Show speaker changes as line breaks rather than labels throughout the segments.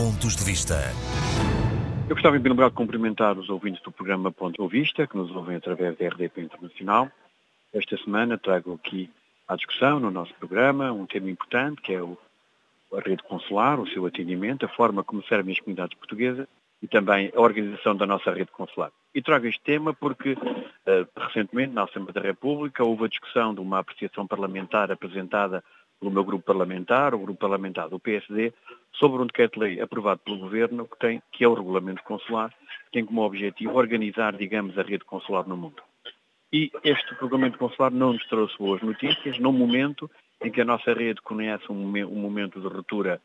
Pontos de Vista.
Eu gostava, em primeiro lugar, de cumprimentar os ouvintes do programa Ponto de Vista, que nos ouvem através da RDP Internacional. Esta semana trago aqui à discussão, no nosso programa, um tema importante, que é o, a rede consular, o seu atendimento, a forma como servem as comunidades portuguesas e também a organização da nossa rede consular. E trago este tema porque, uh, recentemente, na Assembleia da República, houve a discussão de uma apreciação parlamentar apresentada pelo meu grupo parlamentar, o grupo parlamentar do PSD, sobre um decreto-lei aprovado pelo Governo, que, tem, que é o Regulamento Consular, que tem como objetivo organizar, digamos, a rede consular no mundo. E este Regulamento Consular não nos trouxe boas notícias, num momento em que a nossa rede conhece um, momento de ruptura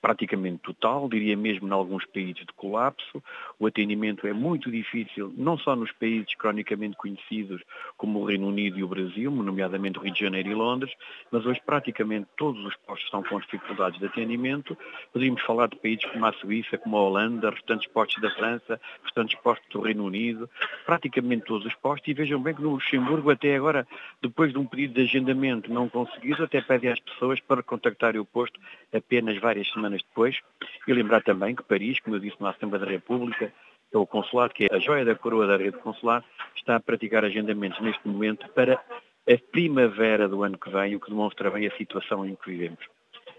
praticamente total, diria mesmo em alguns países de colapso. O atendimento é muito difícil, não só nos países cronicamente conhecidos como o Reino Unido e o Brasil, nomeadamente o Rio de Janeiro e Londres, mas hoje praticamente todos os postos estão com dificuldades de atendimento. Podemos falar de países como a Suíça, como a Holanda, restantes postos da França, restantes postos do Reino Unido, praticamente todos os postos. E vejam bem que no Luxemburgo, até agora, depois de um pedido de agendamento não conseguido, até pede às pessoas para contactarem o posto apenas várias várias semanas depois. E lembrar também que Paris, como eu disse na Assembleia da República, é o consulado, que é a joia da coroa da rede consular, está a praticar agendamentos neste momento para a primavera do ano que vem, o que demonstra bem a situação em que vivemos.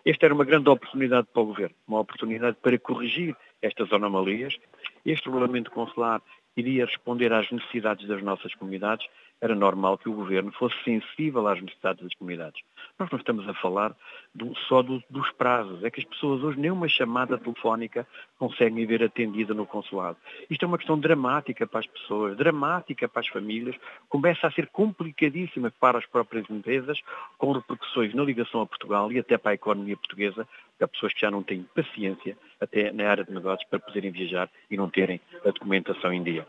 Esta era uma grande oportunidade para o Governo, uma oportunidade para corrigir estas anomalias. Este regulamento consular iria responder às necessidades das nossas comunidades era normal que o governo fosse sensível às necessidades das comunidades. Nós não estamos a falar do, só do, dos prazos, é que as pessoas hoje nem uma chamada telefónica conseguem ver atendida no consulado. Isto é uma questão dramática para as pessoas, dramática para as famílias, começa a ser complicadíssima para as próprias empresas, com repercussões na ligação a Portugal e até para a economia portuguesa, porque há pessoas que já não têm paciência, até na área de negócios, para poderem viajar e não terem a documentação em dia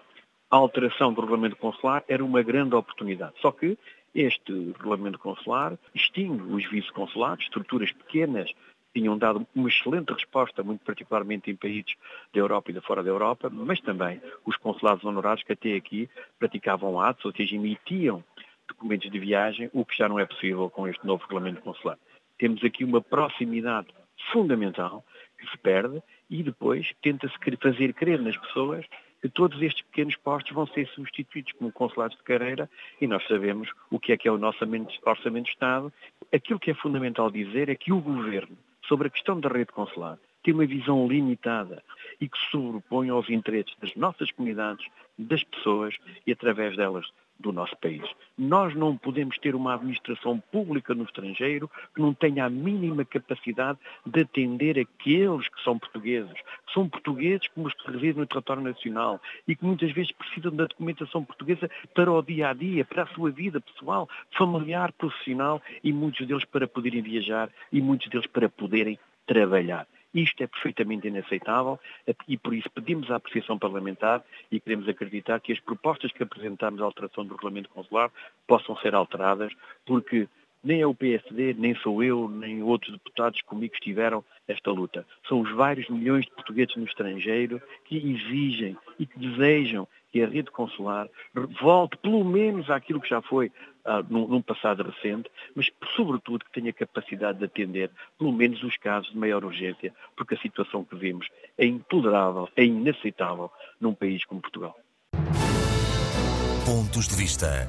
a alteração do regulamento consular era uma grande oportunidade. Só que este regulamento consular extingue os vice-consulados, estruturas pequenas, tinham dado uma excelente resposta, muito particularmente em países da Europa e da fora da Europa, mas também os consulados honorários que até aqui praticavam atos, ou seja, emitiam documentos de viagem, o que já não é possível com este novo regulamento consular. Temos aqui uma proximidade fundamental que se perde e depois tenta-se fazer crer nas pessoas que todos estes pequenos postos vão ser substituídos como consulados de carreira e nós sabemos o que é que é o nosso orçamento de Estado. Aquilo que é fundamental dizer é que o Governo, sobre a questão da rede consular, tem uma visão limitada e que sobrepõe aos interesses das nossas comunidades, das pessoas e através delas do nosso país. Nós não podemos ter uma administração pública no estrangeiro que não tenha a mínima capacidade de atender aqueles que são portugueses, que são portugueses como os que residem no território nacional e que muitas vezes precisam da documentação portuguesa para o dia a dia, para a sua vida pessoal, familiar, profissional e muitos deles para poderem viajar e muitos deles para poderem trabalhar. Isto é perfeitamente inaceitável e por isso pedimos à apreciação parlamentar e queremos acreditar que as propostas que apresentamos à alteração do regulamento consular possam ser alteradas, porque nem é o PSD, nem sou eu, nem outros deputados comigo que estiveram esta luta. São os vários milhões de portugueses no estrangeiro que exigem e que desejam que a rede consular volte pelo menos àquilo que já foi ah, num, passado recente, mas sobretudo que tenha capacidade de atender pelo menos os casos de maior urgência, porque a situação que vemos é intolerável, é inaceitável num país como Portugal.
Pontos de vista.